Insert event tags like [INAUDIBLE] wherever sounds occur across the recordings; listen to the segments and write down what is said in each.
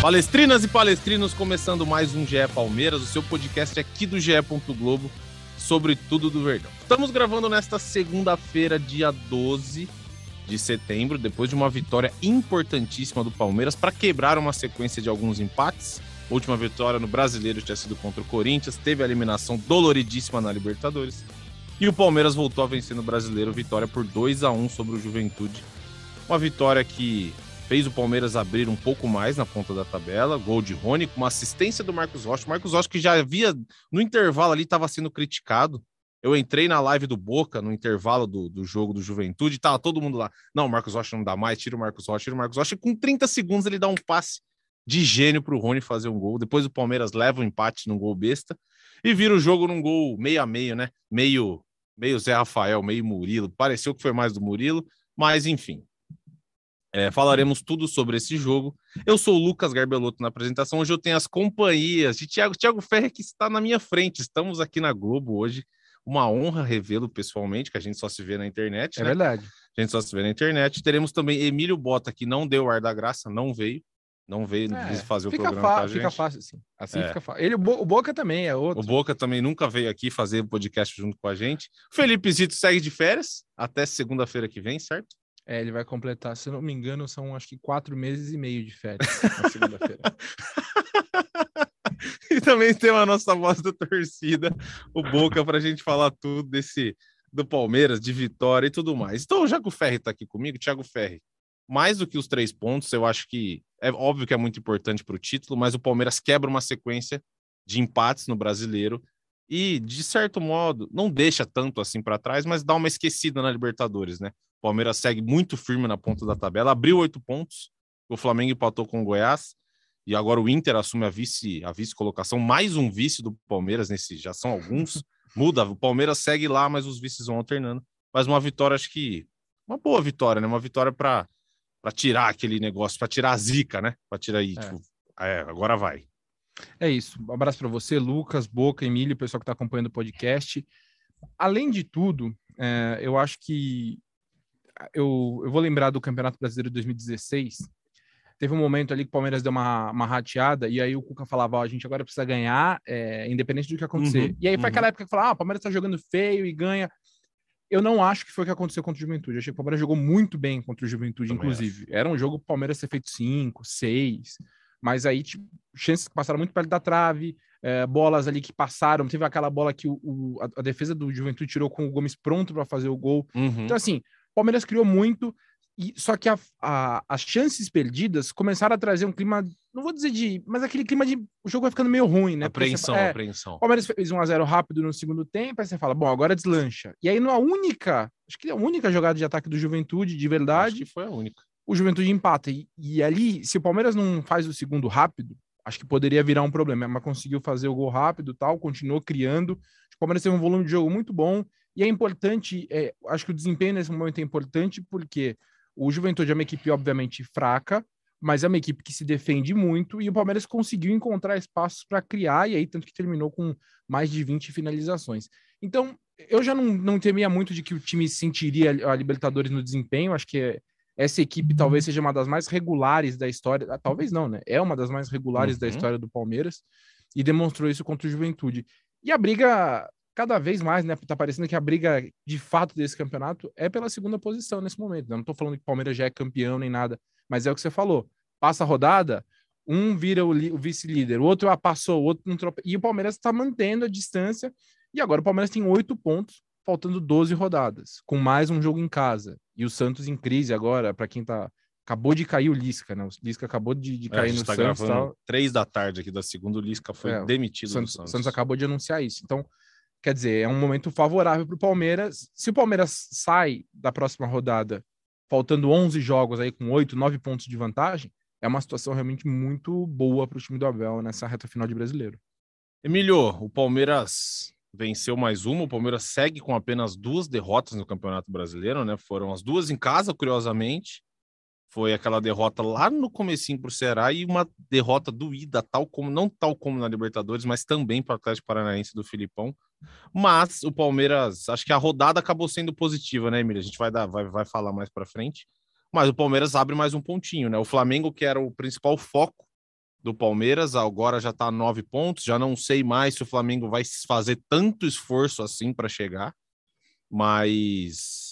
Palestrinas e palestrinos, começando mais um GE Palmeiras, o seu podcast aqui do GE. Globo sobre tudo do Verdão. Estamos gravando nesta segunda-feira, dia 12 de setembro, depois de uma vitória importantíssima do Palmeiras para quebrar uma sequência de alguns empates. A última vitória no Brasileiro tinha sido contra o Corinthians, teve a eliminação doloridíssima na Libertadores. E o Palmeiras voltou a vencer no Brasileiro, vitória por 2 a 1 sobre o Juventude. Uma vitória que fez o Palmeiras abrir um pouco mais na ponta da tabela. Gol de Rony, com uma assistência do Marcos Rocha. O Marcos Rocha, que já havia, no intervalo ali, estava sendo criticado. Eu entrei na live do Boca, no intervalo do, do jogo do Juventude, tava todo mundo lá. Não, o Marcos Rocha não dá mais, tira o Marcos Rocha, tira o Marcos Rocha. E com 30 segundos ele dá um passe de gênio para o Rony fazer um gol. Depois o Palmeiras leva o um empate num gol besta e vira o jogo num gol meio a meio, né? Meio, meio Zé Rafael, meio Murilo. Pareceu que foi mais do Murilo, mas enfim. É, falaremos tudo sobre esse jogo. Eu sou o Lucas Garbelotto na apresentação. Hoje eu tenho as companhias de Thiago, Thiago Ferre, que está na minha frente. Estamos aqui na Globo hoje. Uma honra revê-lo pessoalmente, que a gente só se vê na internet. É né? verdade. A gente só se vê na internet. Teremos também Emílio Bota, que não deu ar da graça, não veio. Não veio É, quis fazer o programa fa- com a gente. Fica fácil, assim. Assim É. fica fácil. Ele, o Bo- o Boca também é outro. O Boca também nunca veio aqui fazer o podcast junto com a gente. Felipe Zito segue de férias até segunda-feira que vem, certo? É, ele vai completar, se não me engano, são acho que quatro meses e meio de férias na segunda-feira. [LAUGHS] e também tem a nossa voz da torcida, o Boca, para a gente falar tudo desse do Palmeiras, de vitória e tudo mais. Então, já que o Ferri está aqui comigo, Thiago Ferri, mais do que os três pontos, eu acho que é óbvio que é muito importante para o título, mas o Palmeiras quebra uma sequência de empates no brasileiro e, de certo modo, não deixa tanto assim para trás, mas dá uma esquecida na Libertadores, né? O Palmeiras segue muito firme na ponta da tabela, abriu oito pontos, o Flamengo empatou com o Goiás, e agora o Inter assume a vice a vice colocação, mais um vice do Palmeiras nesse, já são alguns. [LAUGHS] Muda, o Palmeiras segue lá, mas os vices vão alternando. Mas uma vitória, acho que uma boa vitória, né? Uma vitória para para tirar aquele negócio, para tirar a zica, né? Para tirar aí, É. tipo, é, agora vai. É isso. Um abraço para você, Lucas, Boca, Emílio, pessoal que está acompanhando o podcast. Além de tudo, é, eu acho que eu, eu vou lembrar do Campeonato Brasileiro de 2016. Teve um momento ali que o Palmeiras deu uma, uma rateada, e aí o Cuca falava: Ó, a gente agora precisa ganhar, é, independente do que acontecer. Uhum, e aí foi uhum. aquela época que falava: ah, o Palmeiras tá jogando feio e ganha. Eu não acho que foi o que aconteceu contra o Juventude. Eu achei que o Palmeiras jogou muito bem contra o Juventude, Também inclusive. Era um jogo pro Palmeiras ter feito cinco, seis, mas aí, tipo, chances que passaram muito perto da trave, é, bolas ali que passaram. Teve aquela bola que o, o- a, a defesa do Juventude tirou com o Gomes pronto para fazer o gol. Uhum. Então, assim, o Palmeiras criou muito, e só que a- a- as chances perdidas começaram a trazer um clima, não vou dizer de, mas aquele clima de o jogo vai ficando meio ruim, né? Porque você- apreensão, é, apreensão. o Palmeiras fez 1x0 rápido no segundo tempo, aí você fala, bom, agora deslancha. E aí, na única, acho que é a única jogada de ataque do Juventude, de verdade, foi a única. o Juventude empata. E, e ali, se o Palmeiras não faz o segundo rápido, acho que poderia virar um problema, mas conseguiu fazer o gol rápido tal, continuou criando. O Palmeiras teve um volume de jogo muito bom. E é importante, é, acho que o desempenho nesse momento é importante porque o Juventude é uma equipe, obviamente, fraca, mas é uma equipe que se defende muito e o Palmeiras conseguiu encontrar espaços para criar, e aí tanto que terminou com mais de 20 finalizações. Então, eu já não, não temia muito de que o time sentiria a Libertadores no desempenho, acho que é, essa equipe talvez seja uma das mais regulares da história, ah, talvez não, né? É uma das mais regulares da Uhum. história do Palmeiras e demonstrou isso contra o Juventude. E a briga, cada vez mais, né? Tá parecendo que a briga de fato desse campeonato é pela segunda posição nesse momento. né? Eu não tô falando que o Palmeiras já é campeão nem nada, mas é o que você falou. Passa a rodada, um vira o, o vice-líder, o outro ah, passou, o outro não trope... E o Palmeiras está mantendo a distância. E agora o Palmeiras tem oito pontos, faltando 12 rodadas, com mais um jogo em casa. E o Santos em crise agora, para quem tá. Acabou de cair o Lisca, né? O Lisca acabou de, de É, cair gente no tá Santos. três da tarde aqui da segunda, o Lisca foi É, demitido O Santos, do o Santos. Santos acabou de anunciar isso. Então, quer dizer, é um momento favorável para o Palmeiras. Se o Palmeiras sai da próxima rodada faltando 11 jogos aí com 8, 9 pontos de vantagem, é uma situação realmente muito boa para o time do Abel nessa reta final de brasileiro. Emílio, o Palmeiras venceu mais uma, o Palmeiras segue com apenas duas derrotas no Campeonato Brasileiro, né? Foram as duas em casa, curiosamente. Foi aquela derrota lá no comecinho para o Ceará e uma derrota doída, tal como não tal como na Libertadores, mas também para o Atlético Paranaense do Filipão. Mas o Palmeiras, acho que a rodada acabou sendo positiva, né, Emílio? A gente vai dar, vai, vai falar mais para frente. Mas o Palmeiras abre mais um pontinho, né? O Flamengo, que era o principal foco do Palmeiras, agora já está a nove pontos. Já não sei mais se o Flamengo vai fazer tanto esforço assim para chegar, mas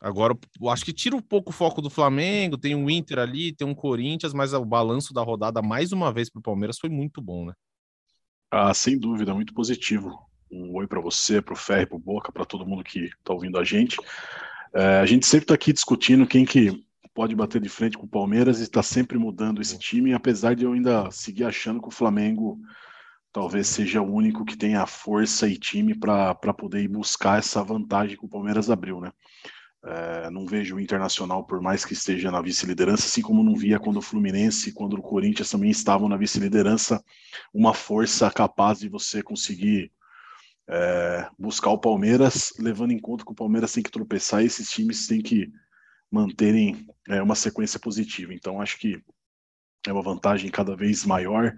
Agora, acho que tira um pouco o foco do Flamengo, tem um Inter ali, tem um Corinthians, mas o balanço da rodada, mais uma vez, para o Palmeiras foi muito bom, né? Ah, sem dúvida, muito positivo. Um oi para você, para o Ferre, para o Boca, para todo mundo que está ouvindo a gente. É, a gente sempre está aqui discutindo quem que pode bater de frente com o Palmeiras e está sempre mudando esse time, apesar de eu ainda seguir achando que o Flamengo talvez seja o único que tenha força e time para poder ir buscar essa vantagem que o Palmeiras abriu, né? É, não vejo o Internacional, por mais que esteja na vice-liderança, assim como não via quando o Fluminense e quando o Corinthians também estavam na vice-liderança, uma força capaz de você conseguir é, buscar o Palmeiras, levando em conta que o Palmeiras tem que tropeçar e esses times têm que manterem é, uma sequência positiva. Então, acho que é uma vantagem cada vez maior,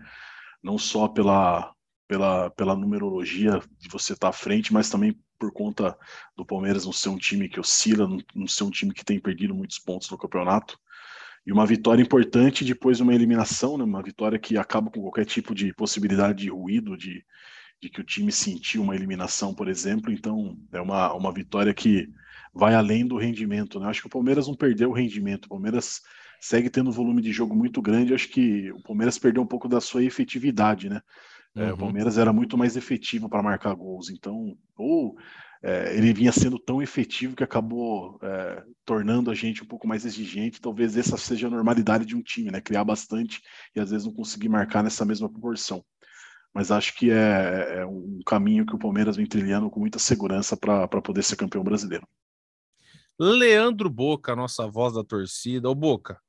não só pela, pela, pela numerologia de você estar à frente, mas também por conta do Palmeiras não ser um time que oscila, não ser um time que tem perdido muitos pontos no campeonato. E uma vitória importante depois de uma eliminação, né? uma vitória que acaba com qualquer tipo de possibilidade de ruído, de, de que o time sentiu uma eliminação, por exemplo. Então, é uma, uma vitória que vai além do rendimento. Né? Acho que o Palmeiras não perdeu o rendimento. O Palmeiras segue tendo um volume de jogo muito grande. Acho que o Palmeiras perdeu um pouco da sua efetividade, né? Uhum. É, o uhum. Palmeiras era muito mais efetivo para marcar gols, então, ou é, ele vinha sendo tão efetivo que acabou é, tornando a gente um pouco mais exigente. Talvez essa seja a normalidade de um time, né? Criar bastante e às vezes não conseguir marcar nessa mesma proporção. Mas acho que é, é um caminho que o Palmeiras vem trilhando com muita segurança para poder ser campeão brasileiro. Leandro Boca, nossa voz da torcida. Ô Boca,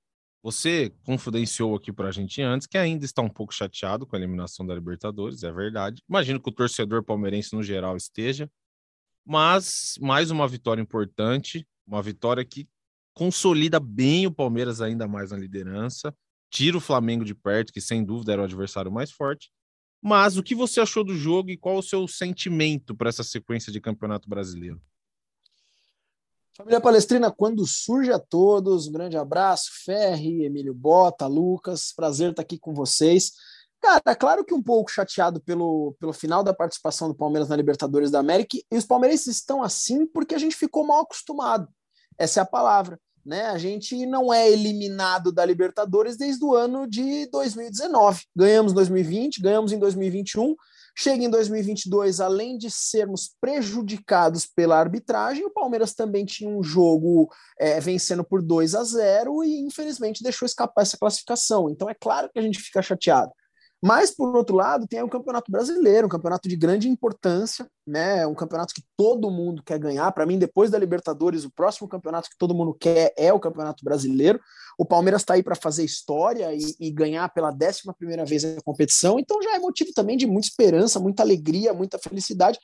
você confidenciou aqui para a gente antes que ainda está um pouco chateado com a eliminação da Libertadores, é verdade. Imagino que o torcedor palmeirense no geral esteja, mas mais uma vitória importante, uma vitória que consolida bem o Palmeiras ainda mais na liderança, tira o Flamengo de perto, que sem dúvida era o adversário mais forte. Mas o que você achou do jogo e qual o seu sentimento para essa sequência de Campeonato Brasileiro? Família Palestrina, quando surge a todos, um grande abraço, Ferri, Emílio Bota, Lucas, prazer estar aqui com vocês. Cara, claro que um pouco chateado pelo, pelo final da participação do Palmeiras na Libertadores da América, e os palmeirenses estão assim porque a gente ficou mal acostumado. Essa é a palavra. Né? A gente não é eliminado da Libertadores desde o ano de 2019. Ganhamos em 2020, ganhamos em 2021, Chega em 2022, além de sermos prejudicados pela arbitragem, o Palmeiras também tinha um jogo é, vencendo por 2 a 0 e infelizmente deixou escapar essa classificação. Então é claro que a gente fica chateado. Mas, por outro lado, tem o Campeonato Brasileiro, um campeonato de grande importância, né? Um campeonato que todo mundo quer ganhar. Para mim, depois da Libertadores, o próximo campeonato que todo mundo quer é o Campeonato Brasileiro. O Palmeiras está aí para fazer história e, e, ganhar pela décima primeira vez a competição, então já é motivo também de muita esperança, muita alegria, muita felicidade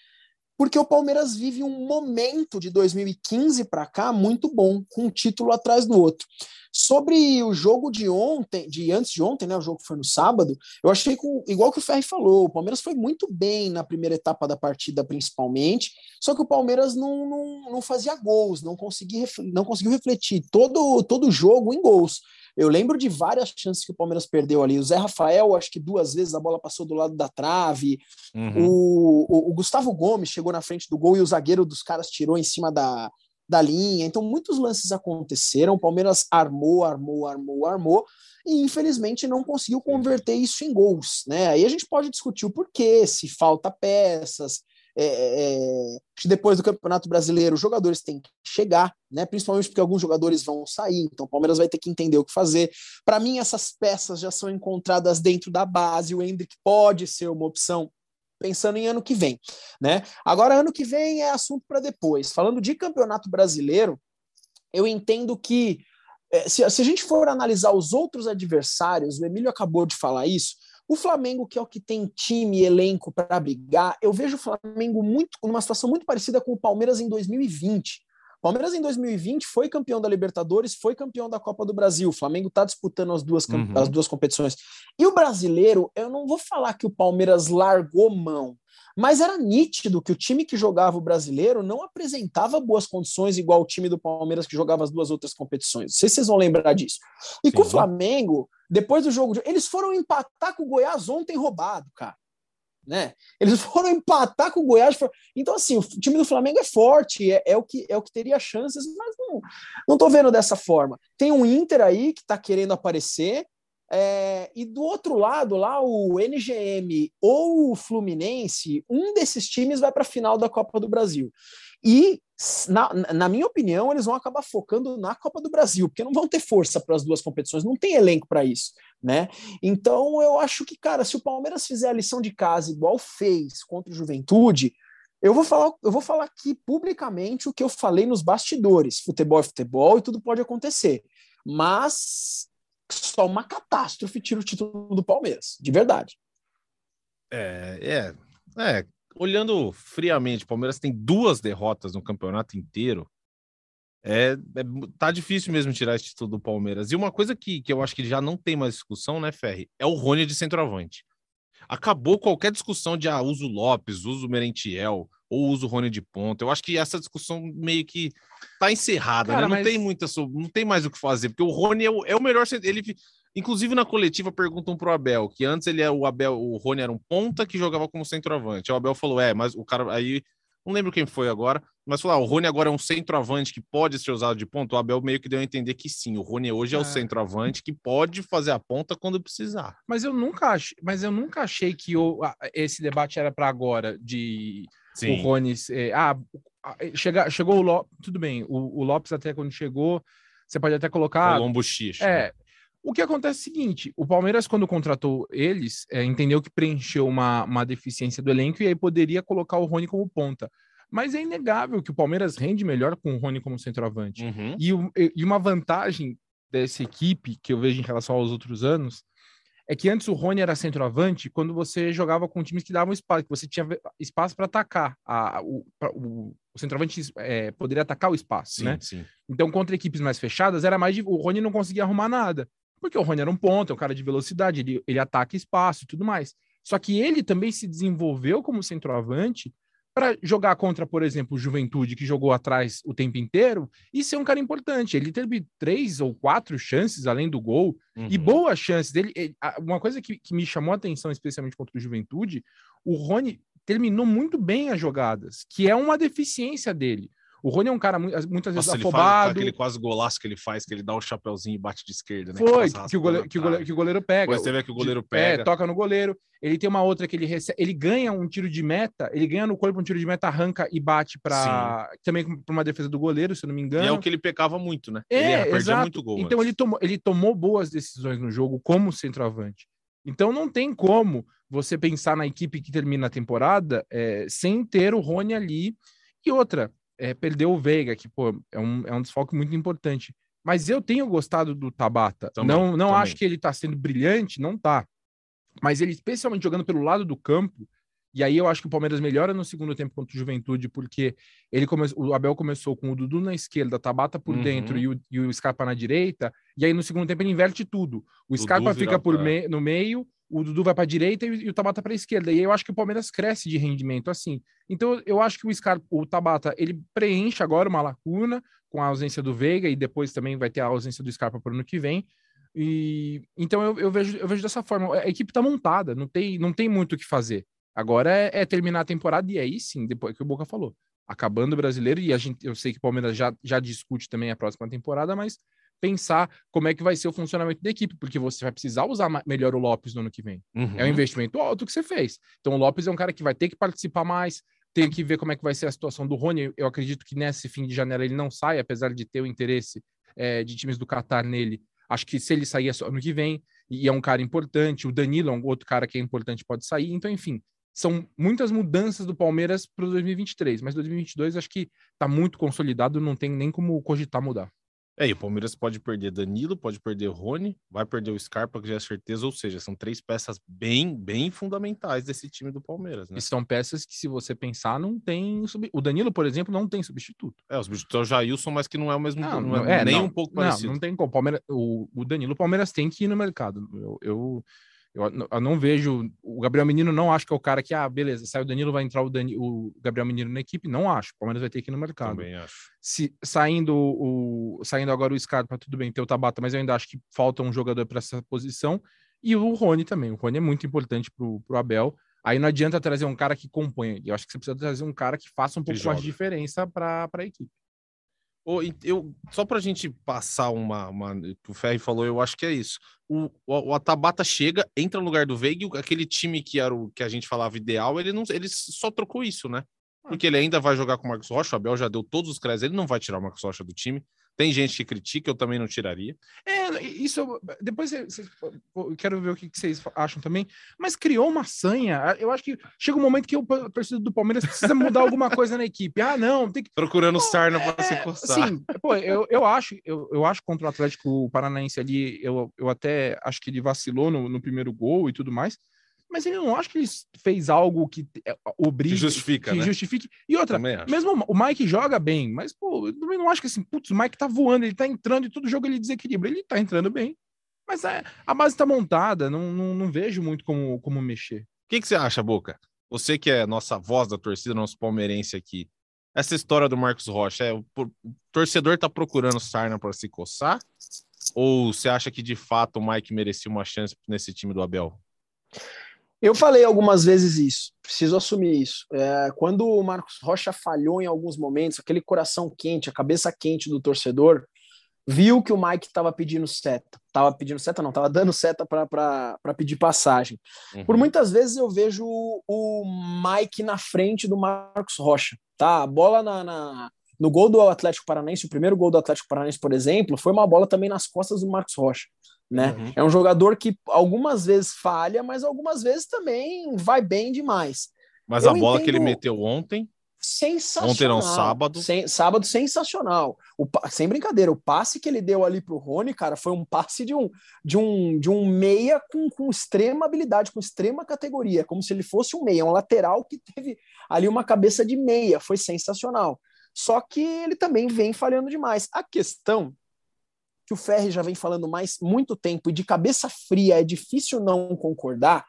porque o Palmeiras vive um momento de 2015 para cá muito bom, com um título atrás do outro. Sobre o jogo de ontem, de antes de ontem, né? O jogo foi no sábado, eu achei que, igual que o Ferri falou, o Palmeiras foi muito bem na primeira etapa da partida, principalmente, só que o Palmeiras não, não, não fazia gols, não, consegui, não conseguiu refletir todo, todo o jogo em gols. Eu lembro de várias chances que o Palmeiras perdeu ali. O Zé Rafael, acho que duas vezes a bola passou do lado da trave. Uhum. O, o, o, Gustavo Gomes chegou na frente do gol e o zagueiro dos caras tirou em cima da, da linha. Então, muitos lances aconteceram. O Palmeiras armou, armou, armou, armou. E infelizmente não conseguiu converter isso em gols. Né? Aí a gente pode discutir o porquê, se falta peças, é, é, é depois do Campeonato Brasileiro, os jogadores têm que chegar, né? principalmente porque alguns jogadores vão sair, então o Palmeiras vai ter que entender o que fazer. Para mim, essas peças já são encontradas dentro da base, o Hendrick pode ser uma opção pensando em ano que vem, né? Agora, ano que vem é assunto para depois. Falando de Campeonato Brasileiro, eu entendo que é, se, se a gente for analisar os outros adversários, o Emílio acabou de falar isso, o Flamengo, que é o que tem time e elenco para brigar, eu vejo o Flamengo muito numa situação muito parecida com o Palmeiras em 2020. Palmeiras em 2020 foi campeão da Libertadores, foi campeão da Copa do Brasil. O Flamengo está disputando as duas, uhum. as duas competições. E o brasileiro, eu não vou falar que o Palmeiras largou mão, mas era nítido que o time que jogava o brasileiro não apresentava boas condições igual o time do Palmeiras que jogava as duas outras competições. Não sei se vocês vão lembrar disso. E Sim. com o Flamengo, depois do jogo, eles foram empatar com o Goiás ontem roubado, cara né? Eles [LAUGHS] foram empatar com o Goiás. Então, assim, o time do Flamengo é forte, é, é, o, que, é o que teria chances, mas não, não tô vendo dessa forma. Tem um Inter aí que está querendo aparecer, é, e do outro lado, lá, o NGM ou o Fluminense, um desses times vai para a final da Copa do Brasil. E, na, na, minha opinião, eles vão acabar focando na Copa do Brasil, porque não vão ter força para as duas competições, não tem elenco para isso, né? Então, eu acho que, cara, se o Palmeiras fizer a lição de casa igual fez contra o Juventude, eu vou falar, eu vou falar aqui publicamente o que eu falei nos bastidores. Futebol é futebol e tudo pode acontecer. Mas só uma catástrofe tira o título do Palmeiras, de verdade. É, é, é olhando friamente, o Palmeiras tem duas derrotas no campeonato inteiro. É, é, tá difícil mesmo tirar esse título do Palmeiras. E uma coisa que, que eu acho que já não tem mais discussão, né, Ferri? É o Rony de centroavante. Acabou qualquer discussão de ah, uso Lopes, uso Merentiel ou uso Rony de ponta. Eu acho que essa discussão meio que tá encerrada, Cara, né? Não mas... tem muita, não tem mais o que fazer, porque o Rony é o, é o melhor. Ele Inclusive na coletiva perguntam pro Abel que antes ele é o Abel, o Rony era um ponta que jogava como centroavante. O Abel falou: "É, mas o cara aí não lembro quem foi agora, mas falou: ah, o Rony agora é um centroavante que pode ser usado de ponta". O Abel meio que deu a entender que sim, o Rony hoje é, é o centroavante que pode fazer a ponta quando precisar. Mas eu nunca achei, mas eu nunca achei que o, esse debate era para agora de sim. o Rony é, ah, chega, chegou o Lopes, tudo bem, o, o, Lopes até quando chegou, você pode até colocar Colombo X. É, né? O que acontece é o seguinte: o Palmeiras, quando contratou eles, é, entendeu que preencheu uma, uma deficiência do elenco e aí poderia colocar o Rony como ponta. Mas é inegável que o Palmeiras rende melhor com o Rony como centroavante. Uhum. E, e uma vantagem dessa equipe que eu vejo em relação aos outros anos é que antes o Rony era centroavante quando você jogava com times que davam espaço, que você tinha espaço para atacar. A, o, o, o centroavante é, poderia atacar o espaço, sim, né? Sim. Então, contra equipes mais fechadas, era mais de, o Rony não conseguia arrumar nada. Porque o Rony era um ponto, é um cara de velocidade, ele, ele ataca espaço e tudo mais. Só que ele também se desenvolveu como centroavante para jogar contra, por exemplo, o Juventude, que jogou atrás o tempo inteiro, e ser um cara importante. Ele teve três ou quatro chances além do gol, uhum. e boas chances dele. Ele, uma coisa que, que me chamou a atenção, especialmente contra o Juventude, o Rony terminou muito bem as jogadas, que é uma deficiência dele. O Rony é um cara muitas vezes Nossa, afobado. aquele quase golaço que ele faz, que ele dá o chapeuzinho e bate de esquerda, né? Foi, que, que, o goleiro, que, o goleiro, que o goleiro pega. Depois você vê que o goleiro pega. É, toca no goleiro. Ele tem uma outra que ele recebe, ele ganha um tiro de meta, ele ganha no corpo um tiro de meta, arranca e bate para também para uma defesa do goleiro, se eu não me engano. E é o que ele pecava muito, né? É, ele exato. muito gol. Então ele tomou, ele tomou boas decisões no jogo como centroavante. Então não tem como você pensar na equipe que termina a temporada é, sem ter o Rony ali. E outra, é, perdeu o Veiga, que pô, é, um, é um desfalque muito importante. Mas eu tenho gostado do Tabata. Também, não não também. acho que ele está sendo brilhante, não tá. Mas ele, especialmente jogando pelo lado do campo, e aí eu acho que o Palmeiras melhora no segundo tempo contra o Juventude, porque ele come... o Abel começou com o Dudu na esquerda, Tabata por uhum. dentro e o, e o Scarpa na direita, e aí no segundo tempo ele inverte tudo. O Dudu Scarpa fica por me... no meio, o Dudu vai para a direita e, o Tabata para a esquerda. E eu acho que o Palmeiras cresce de rendimento assim. Então eu acho que o Scarpa, o Tabata, ele preenche agora uma lacuna com a ausência do Veiga e depois também vai ter a ausência do Scarpa para o ano que vem. E então eu, eu, vejo eu vejo dessa forma. A equipe está montada, não tem não tem muito o que fazer. Agora é, é, terminar a temporada e aí sim, depois que o Boca falou, acabando o brasileiro e a gente eu sei que o Palmeiras já já discute também a próxima temporada, mas pensar como é que vai ser o funcionamento da equipe, porque você vai precisar usar melhor o Lopes no ano que vem. Uhum. É um investimento alto que você fez. Então o Lopes é um cara que vai ter que participar mais, tem que ver como é que vai ser a situação do Rony. Eu acredito que nesse fim de janela ele não sai, apesar de ter o interesse é, de times do Qatar nele. Acho que se ele sair é só ano que vem, e é um cara importante. O Danilo é um outro cara que é importante, pode sair. Então, enfim, são muitas mudanças do Palmeiras para 2023, mas 2022 acho que está muito consolidado, não tem nem como cogitar mudar. É, e o Palmeiras pode perder Danilo, pode perder Rony, vai perder o Scarpa, que já é certeza, ou seja, são três peças bem, bem fundamentais desse time do Palmeiras, né? E são peças que, se você pensar, não tem. Sub... O Danilo, por exemplo, não tem substituto. É, o substituto é o Jailson, mas que não é o mesmo. Não, não é, é, nem não, um pouco parecido. Não, não tem como. Palmeiras, o, o Danilo, o Palmeiras tem que ir no mercado. Eu, eu, eu, eu, não vejo. O Gabriel Menino não acho que é o cara que, ah, beleza, sai o Danilo, vai entrar o, o Gabriel Menino na equipe. Não acho. O Palmeiras vai ter que ir no mercado. Também acho. Se, saindo, o, saindo agora o Scarpa, tudo bem, ter o Tabata, mas eu ainda acho que falta um jogador para essa posição. E o Rony também. O Rony é muito importante para o Abel. Aí não adianta trazer um cara que componha. Eu acho que você precisa trazer um cara que faça um pouco mais de diferença para a equipe. Eu, só para a gente passar uma, uma. O Ferri falou, eu acho que é isso. O, o, o Atabata chega, entra no lugar do Veiga, aquele time que era o que a gente falava ideal, ele não, ele só trocou isso, né? Ah. Porque ele ainda vai jogar com o Marcos Rocha, o Abel já deu todos os créditos, ele não vai tirar o Marcos Rocha do time. Tem gente que critica, eu também não tiraria. É, isso. Depois eu quero ver o que vocês acham também. Mas criou uma sanha. Eu acho que chega um momento que o torcedor do Palmeiras precisa mudar alguma coisa na equipe. Ah, não, tem que. Procurando pô, sarna para é, se encostar. Sim, pô, eu, eu acho, eu, eu acho contra o Atlético Paranaense ali, eu, eu até acho que ele vacilou no, no primeiro gol e tudo mais mas ele não acha que ele fez algo que é, obriga. Que justifica. Que né? justifique. E outra, mesmo o Mike joga bem, mas, pô, eu também não acho que assim, putz, o Mike tá voando, ele tá entrando e todo jogo ele desequilibra. Ele tá entrando bem. Mas é, a base tá montada, não, não, não vejo muito como, como mexer. O que, que você acha, Boca? Você que é nossa voz da torcida, nosso palmeirense aqui. Essa história do Marcos Rocha, é, o, o torcedor tá procurando sarna para se coçar? Ou você acha que de fato o Mike merecia uma chance nesse time do Abel? Eu falei algumas vezes isso, preciso assumir isso. É, quando o Marcos Rocha falhou em alguns momentos, aquele coração quente, a cabeça quente do torcedor, viu que o Mike estava pedindo seta. Estava pedindo seta, não, estava dando seta para pedir passagem. Uhum. Por muitas vezes eu vejo o Mike na frente do Marcos Rocha. Tá? A bola na, na, no gol do Atlético Paranaense, o primeiro gol do Atlético Paranaense, por exemplo, foi uma bola também nas costas do Marcos Rocha né? Uhum. É um jogador que algumas vezes falha, mas algumas vezes também vai bem demais. Mas Eu a bola que ele meteu ontem sensacional. Ontem não, sábado. Sem, sábado sensacional. O, sem brincadeira, o passe que ele deu ali pro Rony, cara, foi um passe de um de um de um meia com, com extrema habilidade, com extrema categoria, como se ele fosse um meia, um lateral que teve ali uma cabeça de meia, foi sensacional. Só que ele também vem falhando demais. A questão que o Ferri já vem falando mais muito tempo e de cabeça fria é difícil não concordar.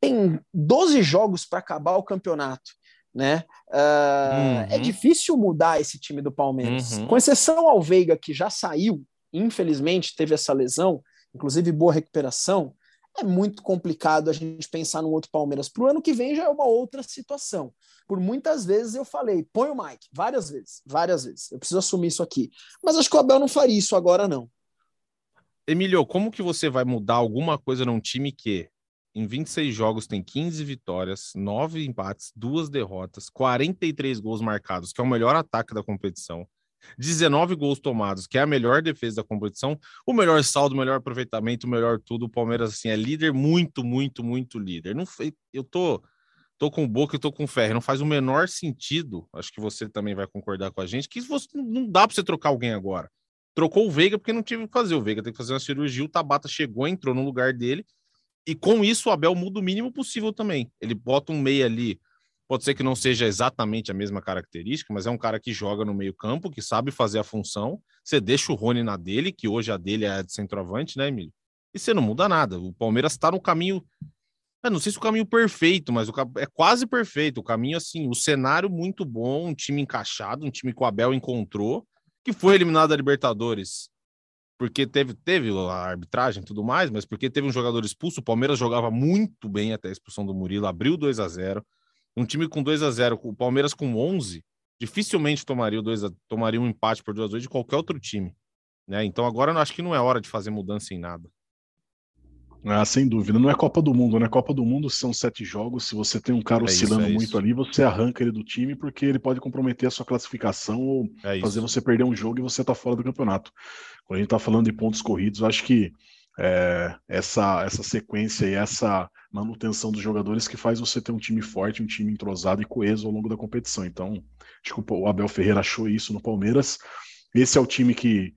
Tem 12 jogos para acabar o campeonato, né? Uh, uhum. É difícil mudar esse time do Palmeiras, uhum. com exceção ao Veiga que já saiu, infelizmente teve essa lesão, inclusive boa recuperação. É muito complicado a gente pensar no outro Palmeiras. Para o ano que vem já é uma outra situação por muitas vezes eu falei, põe o Mike, várias vezes, várias vezes. Eu preciso assumir isso aqui. Mas acho que o Abel não faria isso agora, não. Emílio, como que você vai mudar alguma coisa num time que em 26 jogos tem 15 vitórias, 9 empates, 2 derrotas, 43 gols marcados, que é o melhor ataque da competição, 19 gols tomados, que é a melhor defesa da competição, o melhor saldo, o melhor aproveitamento, o melhor tudo. O Palmeiras assim é líder, muito, muito, muito líder. Não eu tô tô com Boca e tô com Ferro. Não faz o menor sentido, acho que você também vai concordar com a gente, que você, não dá para você trocar alguém agora. Trocou o Veiga porque não tive que fazer. O Veiga tem que fazer uma cirurgia, o Tabata chegou, entrou no lugar dele, e com isso o Abel muda o mínimo possível também. Ele bota um meia ali, pode ser que não seja exatamente a mesma característica, mas é um cara que joga no meio campo, que sabe fazer a função. Você deixa o Rony na dele, que hoje a dele é de centroavante, né, Emílio? E você não muda nada. O Palmeiras está no caminho eu não sei se o caminho perfeito, mas o, é quase perfeito. O caminho, assim, o cenário muito bom, um time encaixado, um time que o Abel encontrou, que foi eliminado da Libertadores porque teve, teve a arbitragem e tudo mais, mas porque teve um jogador expulso. O Palmeiras jogava muito bem até a expulsão do Murilo, abriu 2 a 0 Um time com 2 a 0 o Palmeiras com 11, dificilmente tomaria, o 2 a, tomaria um empate por 2 a 2 de qualquer outro time. Né? Então agora eu acho que não é hora de fazer mudança em nada. Ah, sem dúvida. Não é Copa do Mundo, né? Copa do Mundo são sete jogos. Se você tem um cara é oscilando isso, é muito isso. ali, você arranca ele do time porque ele pode comprometer a sua classificação ou é fazer você perder um jogo e você tá fora do campeonato. Quando a gente tá falando de pontos corridos, eu acho que é, essa, essa sequência e essa manutenção dos jogadores que faz você ter um time forte, um time entrosado e coeso ao longo da competição. Então, que o Abel Ferreira achou isso no Palmeiras. Esse é o time que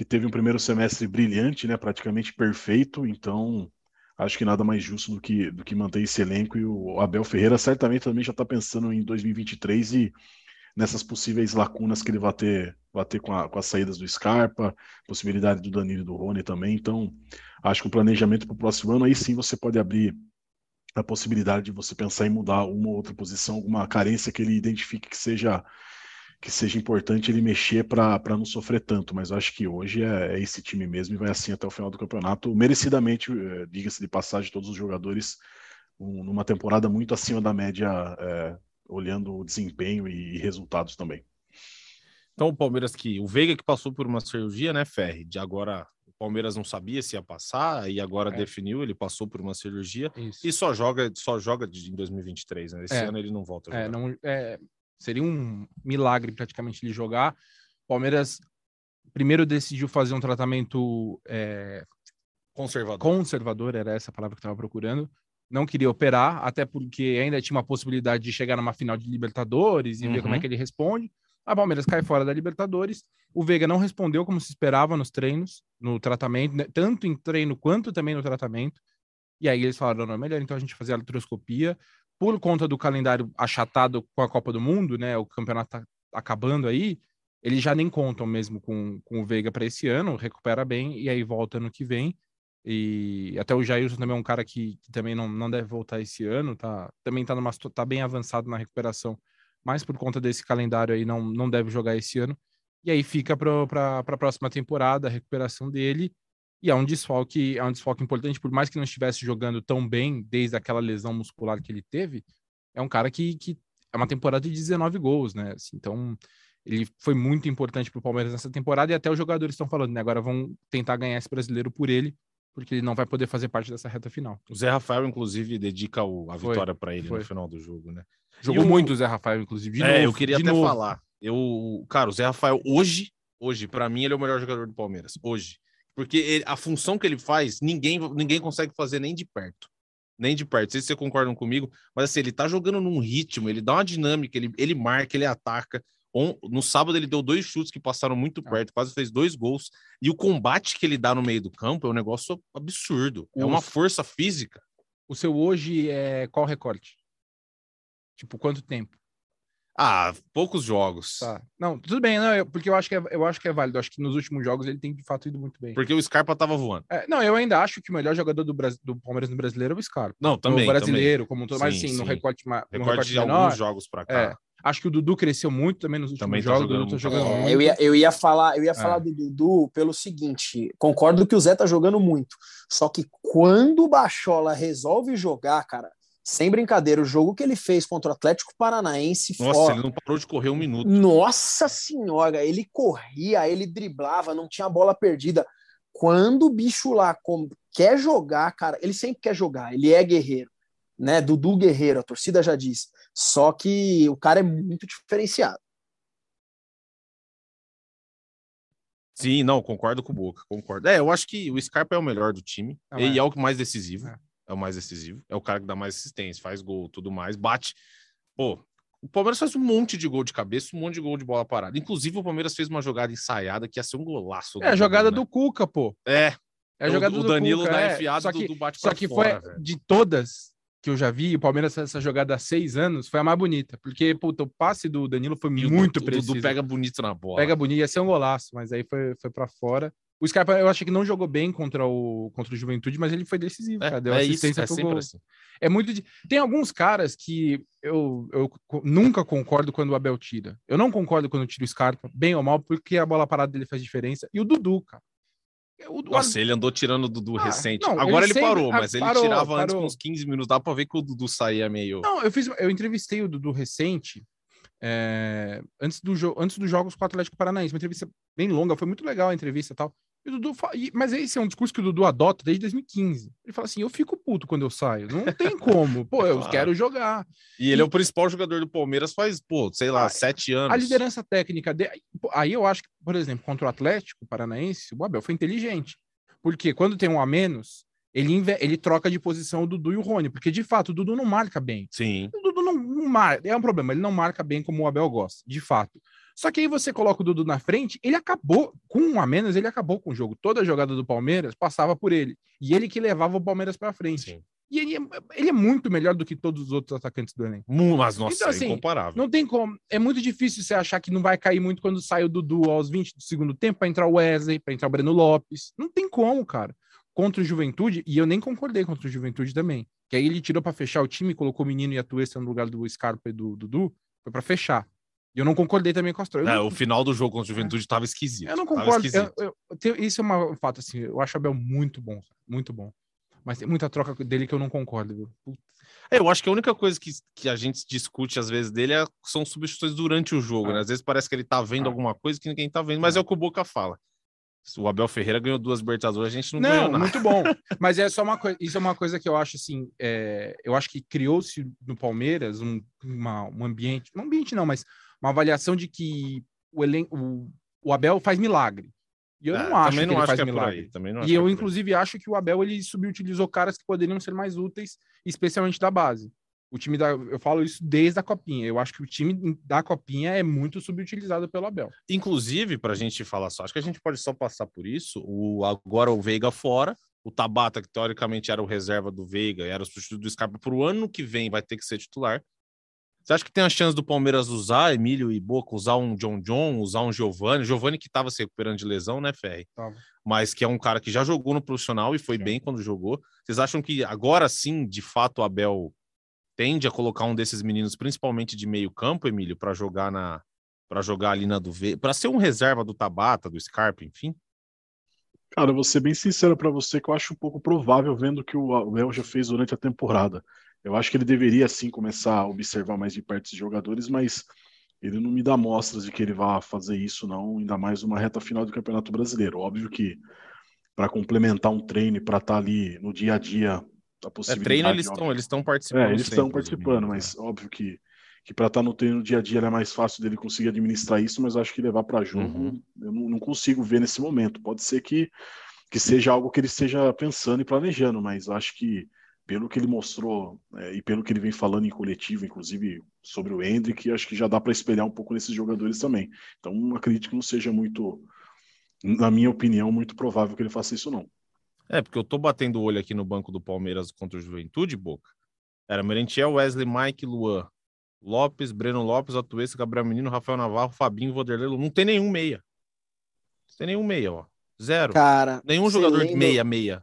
que teve um primeiro semestre brilhante, né, praticamente perfeito, então acho que nada mais justo do que, do que manter esse elenco e o Abel Ferreira certamente também já está pensando em 2023 e nessas possíveis lacunas que ele vai ter, vai ter com, a, com as saídas do Scarpa, possibilidade do Danilo e do Rony também, então acho que o planejamento para o próximo ano aí sim você pode abrir a possibilidade de você pensar em mudar uma ou outra posição, alguma carência que ele identifique que seja que seja importante ele mexer para não sofrer tanto, mas acho que hoje é, é, esse time mesmo e vai assim até o final do campeonato, merecidamente, é, diga-se de passagem, todos os jogadores um, numa temporada muito acima da média, é, olhando o desempenho e, e, resultados também. Então o Palmeiras que o Veiga que passou por uma cirurgia, né, Ferri, de agora Palmeiras não sabia se ia passar e agora é. definiu, ele passou por uma cirurgia Isso. e só joga só joga em 2023, né? Esse ano ele não volta a jogar. É, não, é, Seria um milagre praticamente ele jogar. Palmeiras primeiro decidiu fazer um tratamento é, conservador. conservador, era essa palavra que estava procurando. Não queria operar, até porque ainda tinha uma possibilidade de chegar numa final de Libertadores e uhum. ver como é uhum. que ele responde. A Palmeiras cai fora da Libertadores. O Veiga não respondeu como se esperava nos treinos, no tratamento, né, tanto em treino quanto também no tratamento. E aí eles falaram: não, é melhor então a gente fazer a artroscopia por conta do calendário achatado com a Copa do Mundo, né? O campeonato tá acabando aí, eles já nem contam mesmo com, com o Veiga para esse ano, recupera bem e aí volta ano que vem. E até o Jailson também é um cara que, que, também não, não deve voltar esse ano, tá? Também tá, numa, tá bem avançado na recuperação, mas por conta desse calendário aí não, não deve jogar esse ano. E aí fica para a próxima temporada a recuperação dele e é um desfalque, é um desfalque importante, por mais que não estivesse jogando tão bem desde aquela lesão muscular que ele teve, é um cara que, que é uma temporada de 19 gols, né? Assim, então, ele foi muito importante para o Palmeiras nessa temporada e até os jogadores estão falando, né? Agora vão tentar ganhar esse brasileiro por ele, porque ele não vai poder fazer parte dessa reta final. O Zé Rafael, inclusive, dedica o, a vitória para ele foi. no final do jogo, né? Jogou o... muito o Zé Rafael, inclusive. De é, novo, eu queria até novo. falar. Eu, cara, o Zé Rafael hoje, hoje, para mim, ele é o melhor jogador do Palmeiras. Hoje. Porque ele, a função que ele faz, ninguém, ninguém consegue fazer nem de perto. Nem de perto. Não sei se vocês concordam comigo, mas assim, ele tá jogando num ritmo, ele dá uma dinâmica, ele, ele marca, ele ataca. No sábado ele deu dois chutes que passaram muito ah. perto, quase fez dois gols. E o combate que ele dá no meio do campo é um negócio absurdo. É uma força física. O seu hoje é qual recorte? Tipo, quanto tempo? Ah, poucos jogos. Tá. Não, tudo bem, não, eu, porque eu acho, que é, eu acho que é válido. Acho que nos últimos jogos ele tem de fato ido muito bem. Porque o Scarpa tava voando. É, não, eu ainda acho que o melhor jogador do, do Palmeiras no brasileiro é o Scarpa. Não, também. O brasileiro, também. como todo, mas sim, sim, no recorte, no recorte, recorte de menor, alguns jogos para cá. É, acho que o Dudu cresceu muito também nos últimos também tá jogos. Jogando, jogando é, eu, ia, eu ia falar, eu ia falar é. do Dudu pelo seguinte: concordo que o Zé tá jogando muito. Só que quando o Bachola resolve jogar, cara, sem brincadeira, o jogo que ele fez contra o Atlético Paranaense. Nossa, ele não parou de correr um minuto. Nossa senhora, ele corria, ele driblava, não tinha bola perdida. Quando o bicho lá quer jogar, cara, ele sempre quer jogar, ele é guerreiro, né? Dudu Guerreiro, a torcida já diz. Só que o cara é muito diferenciado. Sim, não, concordo com o Boca, concordo. É, eu acho que o Scarpa é o melhor do time, não, ele é. é o mais decisivo. É é o mais decisivo, é o cara que dá mais assistência, faz gol, tudo mais, bate. Pô, o Palmeiras faz um monte de gol de cabeça, um monte de gol de bola parada. Inclusive, o Palmeiras fez uma jogada ensaiada que ia ser um golaço. É a jogada né? do Cuca, pô. É. É a jogada o, do o Danilo Cuca, dá é. enfiado só que, do, do bate Só que fora, foi, velho. de todas que eu já vi, o Palmeiras fez essa jogada há seis anos, foi a mais bonita. Porque, puta, o passe do Danilo foi e muito o, preciso. O Dudu pega bonito na bola. Pega bonito, ia ser um golaço, mas aí foi, foi para fora. O Scarpa, eu achei que não jogou bem contra o, contra o Juventude, mas ele foi decisivo, é, cara. Deu é assistência isso, é gol. Assim. É muito. De... Tem alguns caras que eu, eu nunca concordo quando o Abel tira. Eu não concordo quando tira o Scarpa, bem ou mal, porque a bola parada dele faz diferença. E o Dudu, cara. O, Nossa, ele andou tirando o Dudu ah, recente. Não, Agora ele, ele parou, mas ele parou, tirava parou. antes com uns 15 minutos. Dá pra ver que o Dudu saía meio. Não, eu fiz. Eu entrevistei o Dudu recente. É, antes, do antes dos jogos com o Atlético Paranaense, uma entrevista bem longa, foi muito legal a entrevista e tal. E o Dudu fala, mas esse é um discurso que o Dudu adota desde 2015. Ele fala assim: eu fico puto quando eu saio. Não tem como. Pô, eu claro. quero jogar. E ele e... é o principal jogador do Palmeiras faz, pô, sei lá, a, sete anos. A liderança técnica dele. Aí eu acho que, por exemplo, contra o Atlético Paranaense, o Abel foi inteligente. Porque quando tem um a menos, ele, inve... ele troca de posição o Dudu e o Rony. Porque, de fato, o Dudu não marca bem. Sim. O Dudu não, não marca. É um problema, ele não marca bem como o Abel gosta, de fato. Só que aí você coloca o Dudu na frente, ele acabou, com um a menos, ele acabou com o jogo. Toda a jogada do Palmeiras passava por ele. E ele que levava o Palmeiras para frente. Sim. E ele é, ele é, muito melhor do que todos os outros atacantes do elenco. Mas, nossa, então, é assim, é incomparável. Não tem como. É muito difícil você achar que não vai cair muito quando sai o Dudu aos 20 do segundo tempo para entrar o Wesley, para entrar o Breno Lopes. Não tem como, cara. Contra o Juventude, e eu nem concordei contra o Juventude também. Que aí ele tirou para fechar o time, colocou o menino e a Tuesta no lugar do Scarpa e do Dudu, foi para fechar. E eu não concordei também com a história. É, não... O final do jogo contra o Juventude estava esquisito. Eu não concordo. Eu, eu, isso é um fato, assim. Eu acho o Abel muito bom, muito bom. Mas tem muita troca dele que eu não concordo, viu? É, eu acho que a única coisa que, que a gente discute às vezes dele é, são substituições durante o jogo, ah. né? Às vezes parece que ele tá vendo ah. alguma coisa que ninguém tá vendo, mas ah. é o que o Boca fala. O Abel Ferreira ganhou duas Libertadores, a gente não, não ganhou nada. muito bom. [LAUGHS] Mas é só uma coisa, isso é uma coisa que eu acho assim, é, eu acho que criou-se no Palmeiras um, uma, um ambiente, um ambiente não, mas uma avaliação de que o, elenco, o, o Abel faz milagre. E eu não é, acho que não ele acho faz que é milagre. Também não e eu, é inclusive, acho que o Abel ele subutilizou caras que poderiam ser mais úteis, especialmente da base. O time da. Eu falo isso desde a Copinha. Eu acho que o time da Copinha é muito subutilizado pelo Abel. Inclusive, para a gente falar só, acho que a gente pode só passar por isso. O, agora o Veiga fora. O Tabata, que teoricamente era o reserva do Veiga, era o substituto do Scarpa, para o ano que vem vai ter que ser titular. Você acha que tem a chance do Palmeiras usar Emílio e Boca, usar um John John, usar um Giovani? Giovani que estava se recuperando de lesão, né, Ferri? Tava. Mas que é um cara que já jogou no profissional e foi sim. bem quando jogou. Vocês acham que agora sim, de fato, o Abel tende a colocar um desses meninos, principalmente de meio campo, Emílio, para jogar na para jogar ali na do V, para ser um reserva do Tabata, do Scarpa, enfim? Cara, eu vou ser bem sincero para você que eu acho um pouco provável vendo o que o Abel já fez durante a temporada. Eu acho que ele deveria sim começar a observar mais de perto esses jogadores, mas ele não me dá mostras de que ele vá fazer isso, não, ainda mais uma reta final do Campeonato Brasileiro. Óbvio que para complementar um treino, para estar tá ali no dia a dia, a possibilidade. É, treino eles estão eles estão participando. É, eles estão participando, mas né? óbvio que, que para estar tá no treino no dia a dia é mais fácil dele conseguir administrar isso, mas acho que levar para jogo uhum. eu não, não, consigo ver nesse momento. Pode ser que, que seja algo que ele esteja pensando e planejando, mas acho que pelo que ele mostrou é, e pelo que ele vem falando em coletivo, inclusive sobre o Hendrick, acho que já dá para espelhar um pouco nesses jogadores também. Então, acredito que não seja muito, na minha opinião, muito provável que ele faça isso, não. É, porque eu tô batendo o olho aqui no banco do Palmeiras contra o Juventude, Boca. Era Merentiel, Wesley, Mike, Luan, Lopes, Breno Lopes, Atuesta, Gabriel Menino, Rafael Navarro, Fabinho, Vanderlei. Não tem nenhum meia. Não tem nenhum meia, ó. Zero. Cara, nenhum jogador de meia, meia.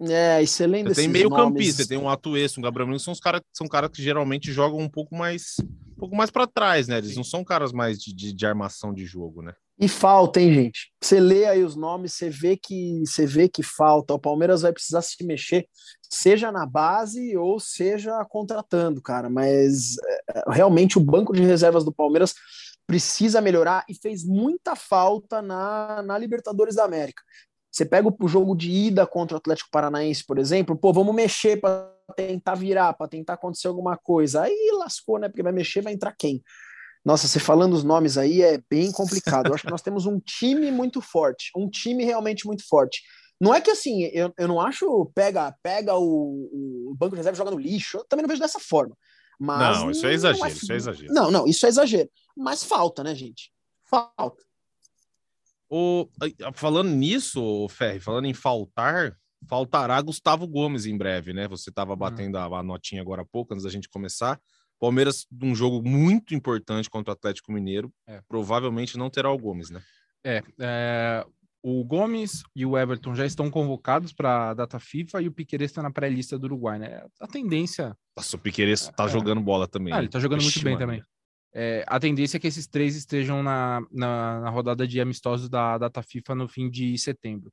É, excelente. Você tem meio nomes. campista, você tem um Atuesta, um Gabriel Menino, são os caras são caras que geralmente jogam um pouco mais um pouco mais para trás, né? Eles Sim. não são caras mais de, de, de, armação de jogo, né? E falta, hein, gente? Você lê aí os nomes, você vê que você vê que falta. O Palmeiras vai precisar se mexer, seja na base ou seja contratando, cara. Mas é, realmente o banco de reservas do Palmeiras precisa melhorar e fez muita falta na, na Libertadores da América. Você pega o jogo de ida contra o Atlético Paranaense, por exemplo, pô, vamos mexer para tentar virar, para tentar acontecer alguma coisa. Aí lascou, né? Porque vai mexer, vai entrar quem? Nossa, você falando os nomes aí é bem complicado. Eu acho que nós temos um time muito forte, um time realmente muito forte. Não é que assim, eu, eu não acho pega pega o, o banco de reserva e joga no lixo. Eu também não vejo dessa forma. Mas não, isso é exagero, não é, isso é exagero. Não, não, isso é exagero. Mas falta, né, gente? Falta. O, falando nisso, Ferri, falando em faltar, faltará Gustavo Gomes em breve, né? Você estava uhum. batendo a, a, notinha agora há pouco, antes da gente começar. Palmeiras, um jogo muito importante contra o Atlético Mineiro, é. provavelmente não terá o Gomes, né? É, é, o Gomes e o Everton já estão convocados para a data FIFA e o Piqueires está na pré-lista do Uruguai, né? A tendência. Nossa, o Piqueires está é, jogando bola também. Ah, ele está jogando muito bem também é, a tendência é que esses três estejam na, na, na, rodada de amistosos da data FIFA no fim de setembro.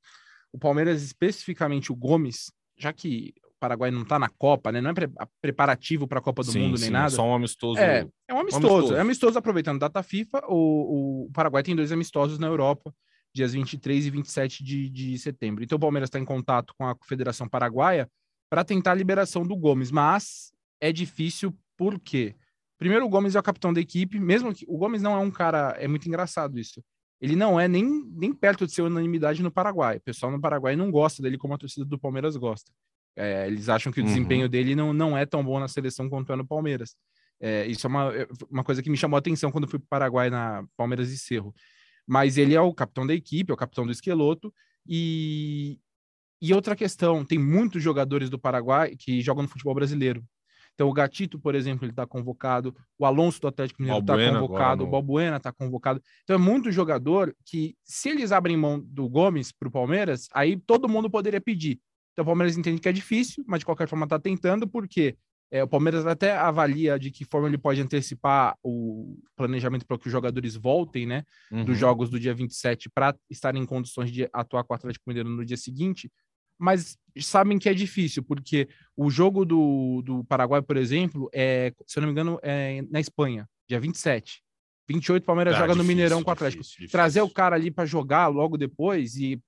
O Palmeiras, especificamente o Gomes, já que o Paraguai não está na Copa, né? Não é pre preparativo para a Copa do sim, Mundo nem sim, nada. Só um amistoso. É, é um amistoso. Um amistoso. É amistoso aproveitando a data FIFA. O, o Paraguai tem dois amistosos na Europa, dias 23 e 27 de, de setembro. Então o Palmeiras está em contato com a Federação Paraguaia para tentar a liberação do Gomes, mas é difícil porque Primeiro, o Gomes é o capitão da equipe, mesmo que o Gomes não é um cara, é muito engraçado isso. Ele não é nem, nem perto de ser unanimidade no Paraguai. O pessoal no Paraguai não gosta dele como a torcida do Palmeiras gosta. É, eles acham que o uhum. desempenho dele não, não é tão bom na seleção quanto é no Palmeiras. É, isso é uma, é, uma coisa que me chamou a atenção quando fui para o Paraguai na Palmeiras e Cerro. Mas ele é o capitão da equipe, é o capitão do Esqueloto. E, e outra questão, tem muitos jogadores do Paraguai que jogam no futebol brasileiro. Então, o Gatito, por exemplo, ele está convocado, o Alonso do Atlético Mineiro está convocado, no... o Balbuena está convocado. Então, é muito jogador que, se eles abrem mão do Gomes para o Palmeiras, aí todo mundo poderia pedir. Então, o Palmeiras entende que é difícil, mas de qualquer forma está tentando, porque é, o Palmeiras até avalia de que forma ele pode antecipar o planejamento para que os jogadores voltem, né, uhum. dos jogos do dia 27 para estarem em condições de atuar com o Atlético Mineiro no dia seguinte, mas sabem que é difícil, porque o jogo do, do Paraguai, por exemplo, é, se eu não me engano, é na Espanha, dia 27. 28, o Palmeiras ah, joga difícil, no Mineirão com o Atlético. Difícil, difícil. Trazer o cara ali para jogar logo depois e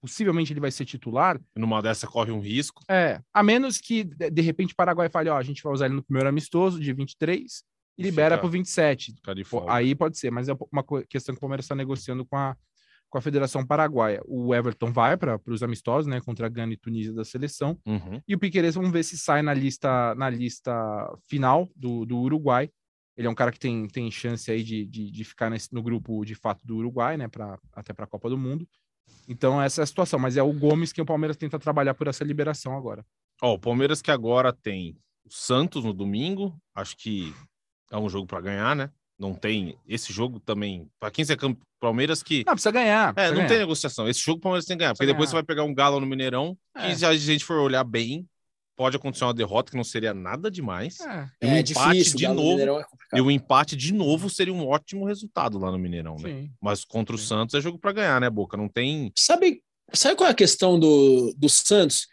possivelmente ele vai ser titular. Numa dessa corre um risco. É, a menos que de repente o Paraguai fale, ó, a gente vai usar ele no primeiro amistoso de 23 e libera para o 27. Aí pode ser, mas é uma questão que o Palmeiras está negociando com a, com a Federação Paraguaia. O Everton vai para os amistosos, né, contra a Gana e Tunísia da seleção. Uhum. E o Piqueires, vamos ver se sai na lista na lista final do, do Uruguai. Ele é um cara que tem, tem chance aí de, de, de ficar nesse, no grupo de fato do Uruguai, né, pra, até para a Copa do Mundo. Então, essa é a situação. Mas é o Gomes que o Palmeiras tenta trabalhar por essa liberação agora. Ó, o Palmeiras que agora tem o Santos no domingo. Acho que é um jogo para ganhar, né? Não tem. Esse jogo também. Para quem é campo, Palmeiras que. Não, precisa ganhar. Precisa é, não ganhar. tem negociação. Esse jogo o Palmeiras tem que ganhar. Precisa porque depois ganhar. você vai pegar um Galo no Mineirão. É. Que se a gente for olhar bem, pode acontecer uma derrota que não seria nada demais. É, e um é empate difícil, de novo. É e o empate de novo seria um ótimo resultado lá no Mineirão, né? Sim. Mas contra o Sim. Santos é jogo para ganhar, né, Boca? Não tem. Sabe, sabe qual é a questão do, do Santos?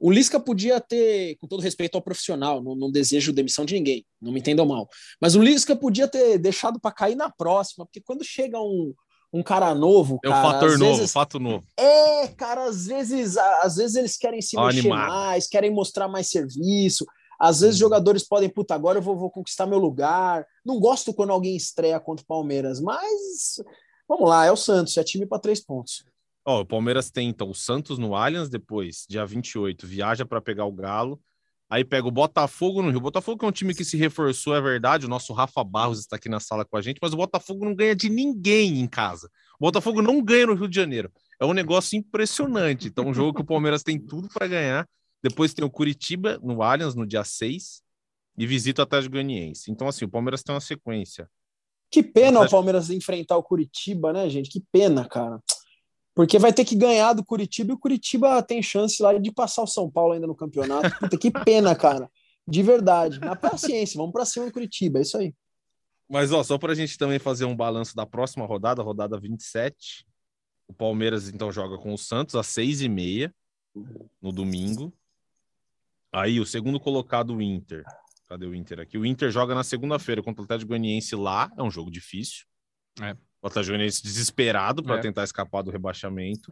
O Lisca podia ter, com todo respeito ao profissional, não, não desejo demissão de ninguém, não me entendam mal, mas o Lisca podia ter deixado para cair na próxima, porque quando chega um, um cara novo. Cara, é o fator novo, vezes, fato novo. É, cara, às vezes, às vezes eles querem se mexer animado. mais, querem mostrar mais serviço. Às vezes hum. jogadores podem, puta, agora eu vou, vou, conquistar meu lugar. Não gosto quando alguém estreia contra o Palmeiras, mas vamos lá, é o Santos, é time para três pontos. Ó, o Palmeiras tem então o Santos no Allianz, depois, dia 28, viaja para pegar o Galo. Aí pega o Botafogo no Rio. O Botafogo é um time que se reforçou, é verdade. O nosso Rafa Barros está aqui na sala com a gente, mas o Botafogo não ganha de ninguém em casa. O Botafogo não ganha no Rio de Janeiro. É um negócio impressionante. Então, um jogo que o Palmeiras tem tudo para ganhar. Depois tem o Curitiba no Allianz no dia 6 e visita o Atlético Goianiense. Então, assim, o Palmeiras tem uma sequência. Que pena o, Atlético... o Palmeiras enfrentar o Curitiba, né, gente? Que pena, cara. Porque vai ter que ganhar do Curitiba e o Curitiba tem chance lá de passar o São Paulo ainda no campeonato. Puta, que pena, cara. De verdade. Na paciência, vamos para cima do Curitiba, é isso aí. Mas ó, só para a gente também fazer um balanço da próxima rodada, rodada 27. O Palmeiras então joga com o Santos às seis e meia no domingo. Aí o segundo colocado, o Inter. Cadê o Inter aqui? O Inter joga na segunda-feira contra o Atlético Goianiense lá. É um jogo difícil. É. Atlético Goianiense desesperado para é. tentar escapar do rebaixamento.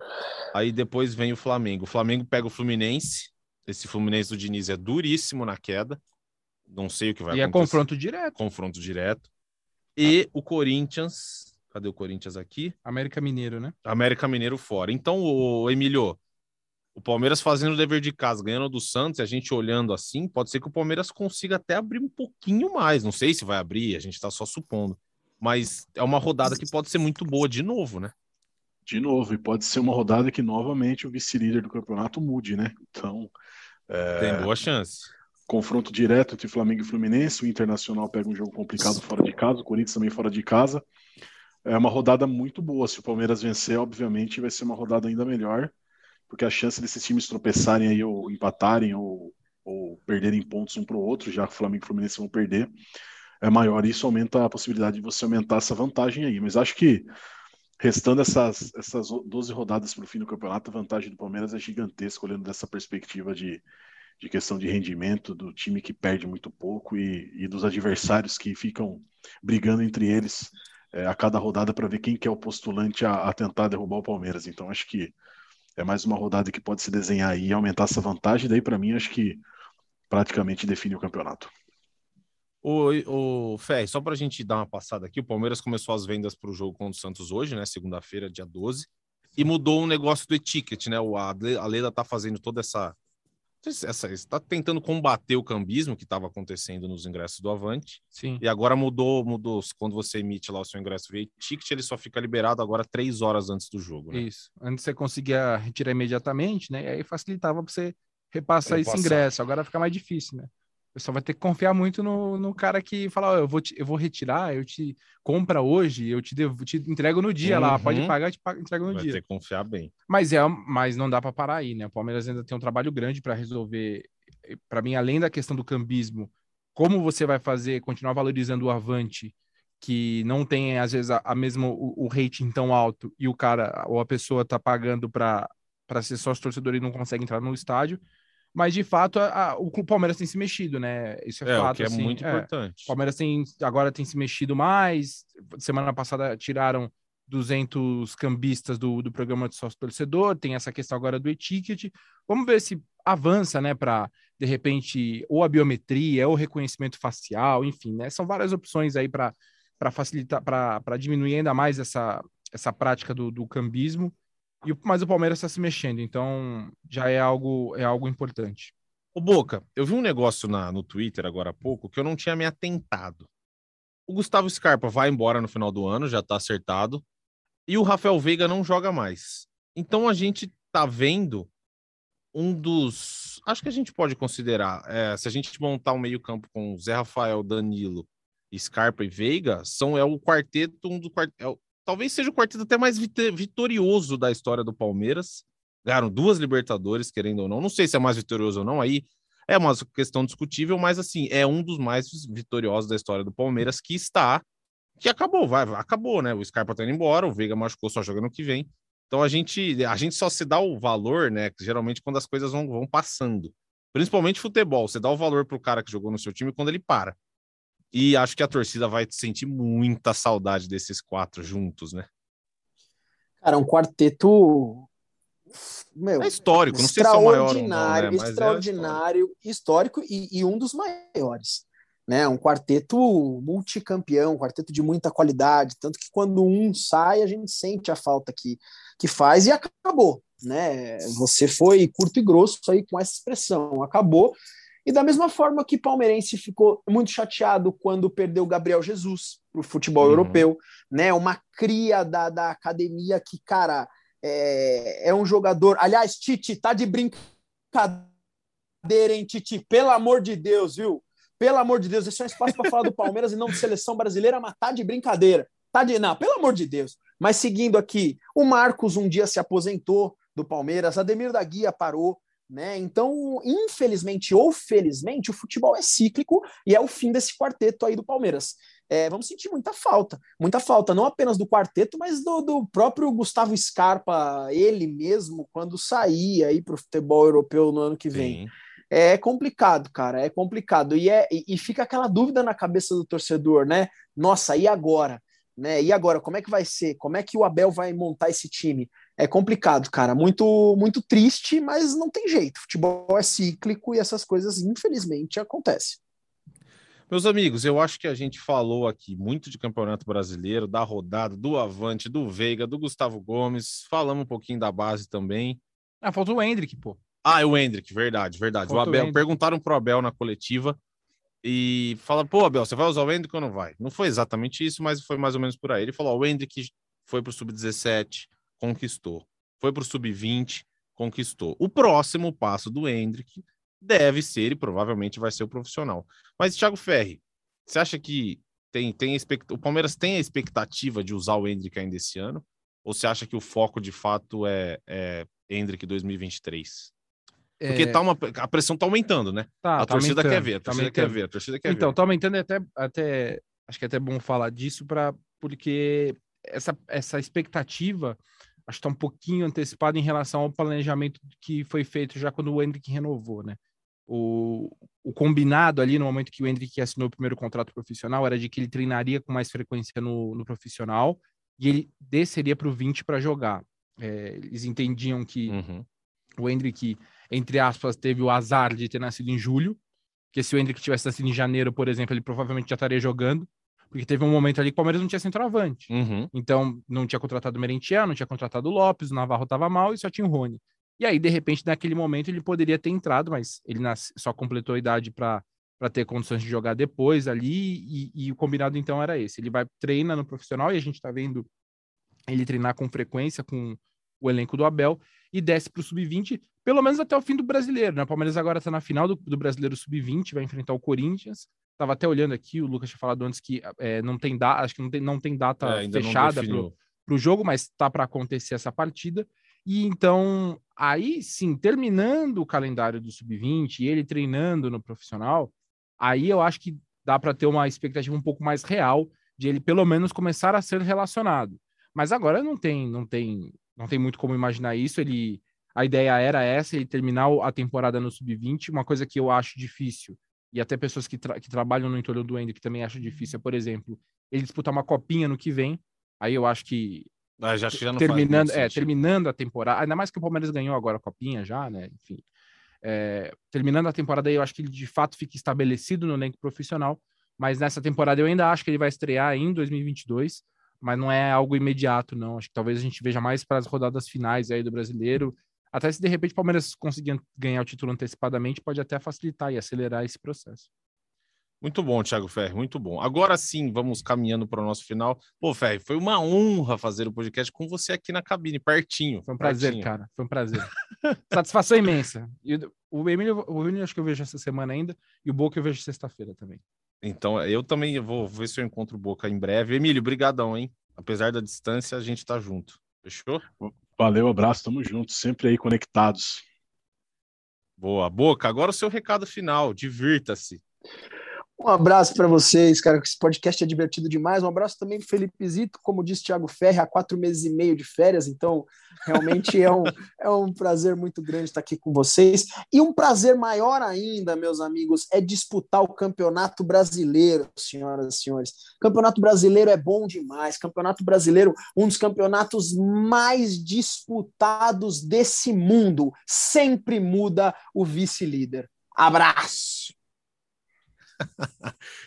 Aí depois vem o Flamengo. O Flamengo pega o Fluminense. Esse Fluminense do Diniz é duríssimo na queda. Não sei o que vai e é acontecer. E é confronto direto. Confronto direto. E o Corinthians. Cadê o Corinthians aqui? América Mineiro, né? América Mineiro fora. Então, o Emílio, o Palmeiras fazendo o dever de casa, ganhando do Santos, e a gente olhando assim, pode ser que o Palmeiras consiga até abrir um pouquinho mais. Não sei se vai abrir, a gente está só supondo. Mas é uma rodada que pode ser muito boa de novo, né? De novo, e pode ser uma rodada que novamente o vice-líder do campeonato mude, né? Então. É... Tem boa chance. Confronto direto entre Flamengo e Fluminense. O Internacional pega um jogo complicado fora de casa, o Corinthians também fora de casa. É uma rodada muito boa. Se o Palmeiras vencer, obviamente, vai ser uma rodada ainda melhor, porque a chance desses times tropeçarem aí ou empatarem ou, ou perderem pontos um para o outro, já que o Flamengo e o Fluminense vão perder, é maior. Isso aumenta a possibilidade de você aumentar essa vantagem aí. Mas acho que, restando essas, essas 12 rodadas para o fim do campeonato, a vantagem do Palmeiras é gigantesca, olhando dessa perspectiva de, de questão de rendimento, do time que perde muito pouco e, e dos adversários que ficam brigando entre eles é, a cada rodada para ver quem que é o postulante a, a tentar derrubar o Palmeiras. Então, acho que é mais uma rodada que pode se desenhar e aumentar essa vantagem. Daí, para mim, acho que praticamente define o campeonato. O, o só para a gente dar uma passada aqui, o Palmeiras começou as vendas para o jogo contra o Santos hoje, né? Segunda-feira, dia 12, e mudou um negócio do e-ticket, né? O, a, a Leila tá fazendo toda essa, essa, está tentando combater o cambismo que estava acontecendo nos ingressos do Avante. Sim. E agora mudou, mudou. Quando você emite lá o seu ingresso via ticket, ele só fica liberado agora três horas antes do jogo. Né? Isso. Antes você conseguia retirar imediatamente, né? E aí facilitava para você repassar esse Repassar. ingresso. Agora fica mais difícil, né? Pessoal vai ter que confiar muito no, no cara que fala, ó, eu vou, te- eu vou retirar, eu te compra hoje, eu te, devo, te entrego no dia lá, Uhum. pode pagar, eu te pago, entrego no Vai dia. ter que confiar bem. Mas é, mas não dá para parar aí, né? O Palmeiras ainda tem um trabalho grande para resolver. Para mim, além da questão do cambismo, como você vai fazer, continuar valorizando o Avante, que não tem às vezes a, a mesma o, o rating tão alto e o cara ou a pessoa tá pagando para para ser sócio torcedor e não consegue entrar no estádio. Mas de fato, a- a- o Palmeiras tem se mexido, né? Isso é, É, fato. o que é assim, muito é. importante. O Palmeiras tem, agora tem se mexido mais. Semana passada tiraram 200 cambistas do, do programa de sócio torcedor. Tem essa questão agora do e-ticket. Vamos ver se avança, né, para de repente ou a biometria, ou o reconhecimento facial, enfim, né? São várias opções aí para para facilitar, para diminuir ainda mais essa, essa prática do, do cambismo. E, mas o Palmeiras está se mexendo, então já é algo, é algo importante. Ô, Boca, eu vi um negócio na, no Twitter agora há pouco que eu não tinha me atentado. O Gustavo Scarpa vai embora no final do ano, já tá acertado. E o Rafael Veiga não joga mais. Então a gente tá vendo um dos. Acho que a gente pode considerar. é, se a gente montar um meio-campo com Zé Rafael, Danilo, Scarpa e Veiga, são, é o quarteto, um do é talvez seja o quarteto até mais vitorioso da história do Palmeiras. Ganharam duas Libertadores, querendo ou não. Não sei se é mais vitorioso ou não, aí é uma questão discutível, mas assim, é um dos mais vitoriosos da história do Palmeiras que está, que acabou, vai, acabou, né? O Scarpa tá indo embora, o Veiga machucou só jogando que vem. Então a gente, a gente só se dá o valor, né? Geralmente quando as coisas vão, vão passando. Principalmente futebol, você dá o valor pro cara que jogou no seu time quando ele para. E acho que a torcida vai sentir muita saudade desses quatro juntos, né? Cara, um quarteto. Meu, É histórico, não sei se é o maior ou não, né? extraordinário, Mas é extraordinário, histórico e, e um dos maiores. Né? Um quarteto multicampeão, um quarteto de muita qualidade, tanto que quando um sai, a gente sente a falta que, que faz e acabou. Né? Você foi curto e grosso aí com essa expressão, acabou. E da mesma forma que palmeirense ficou muito chateado quando perdeu o Gabriel Jesus para o futebol Uhum. europeu, né? Uma cria da, da academia que, cara, é, é um jogador. Aliás, Tite, tá de brincadeira, hein, Tite? Pelo amor de Deus, viu? Pelo amor de Deus, esse é um espaço para falar do Palmeiras e não de seleção brasileira, mas tá de brincadeira. Tá de. Não, pelo amor de Deus. Mas seguindo aqui, o Marcos um dia se aposentou do Palmeiras, Ademir da Guia parou. Né? Então, infelizmente ou felizmente, o futebol é cíclico e é o fim desse quarteto aí do Palmeiras. É, vamos sentir muita falta, muita falta, não apenas do quarteto, mas do, do próprio Gustavo Scarpa, ele mesmo, quando sair aí para o futebol europeu no ano que vem. Sim. É complicado, cara, é complicado. E, é, e, e fica aquela dúvida na cabeça do torcedor, né? Nossa, e agora? Né? E agora, como é que vai ser? Como é que o Abel vai montar esse time? É complicado, cara. Muito, muito triste, mas não tem jeito. Futebol é cíclico e essas coisas, infelizmente, acontecem. Meus amigos, eu acho que a gente falou aqui muito de Campeonato Brasileiro, da rodada, do Avante, do Veiga, do Gustavo Gomes. Falamos um pouquinho da base também. Ah, faltou o Hendrick, pô. Ah, é o Hendrick, verdade, verdade. Faltou o Abel, o perguntaram pro Abel na coletiva e fala: pô, Abel, você vai usar o Hendrick ou não vai? Não foi exatamente isso, mas foi mais ou menos por aí. Ele falou: ó, o Hendrick foi pro sub-17, conquistou. Foi pro sub-20, conquistou. O próximo passo do Hendrick deve ser e provavelmente vai ser o profissional. Mas, Thiago Ferri, você acha que tem, tem expect... o Palmeiras tem a expectativa de usar o Hendrick ainda esse ano? Ou você acha que o foco de fato é, é Hendrick 2023? Porque É, tá uma, a pressão tá aumentando, né? tá, a tá torcida quer ver, a tá torcida quer aumentando. ver, a torcida quer Então, ver. tá aumentando e até, até acho que é até bom falar disso para porque essa, essa expectativa acho que tá um pouquinho antecipada em relação ao planejamento que foi feito já quando o Hendrick renovou, né? O, o combinado ali no momento que o Hendrick assinou o primeiro contrato profissional era de que ele treinaria com mais frequência no, no profissional e ele desceria para o 20 para jogar. É, eles entendiam que Uhum. o Hendrick, entre aspas, teve o azar de ter nascido em julho, porque se o Hendrick tivesse nascido em janeiro, por exemplo, ele provavelmente já estaria jogando, porque teve um momento ali que o Palmeiras não tinha centroavante. Uhum. Então, não tinha contratado o Merentiel, não tinha contratado o Lopes, o Navarro estava mal e só tinha o Rony. E aí, de repente, naquele momento, ele poderia ter entrado, mas ele só completou a idade para ter condições de jogar depois ali, e, e, o combinado então era esse. Ele vai treinar no profissional, e a gente está vendo ele treinar com frequência com o elenco do Abel, e desce para o sub-20, pelo menos até o fim do brasileiro. Né? O Palmeiras agora está na final do, do brasileiro sub-20, vai enfrentar o Corinthians. Estava até olhando aqui, o Lucas tinha falado antes que é, não tem data, acho que não tem, não tem data é, fechada para o jogo, mas está para acontecer essa partida. E então, aí sim, terminando o calendário do sub-20 e ele treinando no profissional, aí eu acho que dá para ter uma expectativa um pouco mais real de ele pelo menos começar a ser relacionado. Mas agora não tem, não tem, não tem muito como imaginar isso. Ele, a ideia era essa, ele terminar a temporada no sub-20, uma coisa que eu acho difícil. E até pessoas que, tra que trabalham no entorno do Endo que também acham difícil, é, por exemplo, ele disputar uma copinha no que vem. Aí eu acho que ah, já, já terminando, é, terminando a temporada, ainda mais que o Palmeiras ganhou agora a copinha já, né? Enfim, é, terminando a temporada aí, eu acho que ele de fato fica estabelecido no elenco profissional, mas nessa temporada eu ainda acho que ele vai estrear em 2022, mas não é algo imediato, não. Acho que talvez a gente veja mais para as rodadas finais aí do brasileiro. Até se de repente o Palmeiras conseguir ganhar o título antecipadamente, pode até facilitar e acelerar esse processo. Muito bom, Thiago Ferri, muito bom. Agora sim, vamos caminhando para o nosso final. Pô, Ferri, foi uma honra fazer o podcast com você aqui na cabine, pertinho. Foi um prazer, pertinho. cara. Foi um prazer. [LAUGHS] Satisfação imensa. E o Emílio, o Emílio acho que eu vejo essa semana ainda, e o Boca eu vejo sexta-feira também. Então, eu também vou ver se eu encontro o Boca em breve. Emílio, brigadão, hein? Apesar da distância, a gente tá junto. Fechou? Valeu, abraço, tamo junto, sempre aí conectados. Boa, Boca. Agora o seu recado final, divirta-se. Um abraço para vocês, cara. Esse podcast é divertido demais. Um abraço também para Felipe Zito, como disse Thiago Ferri, há quatro meses e meio de férias. Então, realmente é um, [LAUGHS] é um prazer muito grande estar aqui com vocês. E um prazer maior ainda, meus amigos, é disputar o Campeonato Brasileiro, senhoras e senhores. Campeonato Brasileiro é bom demais. Campeonato Brasileiro, um dos campeonatos mais disputados desse mundo. Sempre muda o vice-líder. Abraço!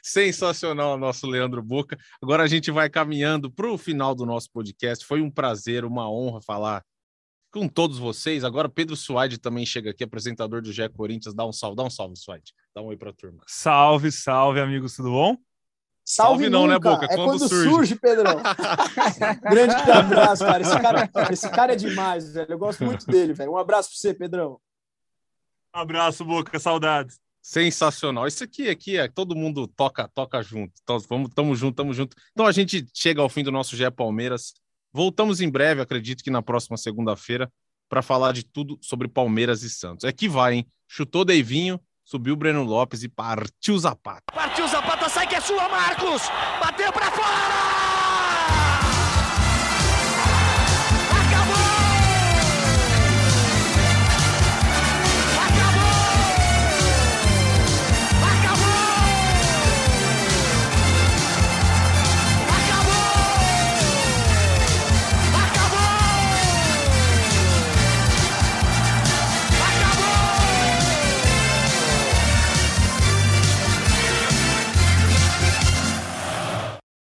Sensacional, nosso Leandro Boca. Agora a gente vai caminhando para o final do nosso podcast. Foi um prazer, uma honra falar com todos vocês. Agora Pedro Suaide também chega aqui, apresentador do GE Corinthians. Dá um salve, dá um salve, Suaide. Dá um oi para a turma. Salve, salve, amigos, tudo bom? Salve, salve não, né, nunca. né, Boca? É quando, quando surge, surge Pedrão. [LAUGHS] Grande abraço, cara. Esse, cara. esse cara é demais, velho. Eu gosto muito dele, velho. Um abraço para você, Pedrão. Um abraço, Boca. Saudades. Sensacional. Isso aqui, aqui é todo mundo toca, toca junto. Então, vamos, tamo junto, tamo junto. Então a gente chega ao fim do nosso GE Palmeiras. Voltamos em breve, acredito que na próxima segunda-feira, para falar de tudo sobre Palmeiras e Santos. É que vai, hein? Chutou Deivinho, subiu Breno Lopes e partiu Zapata. Partiu Zapata, sai que é sua, Marcos! Bateu para fora!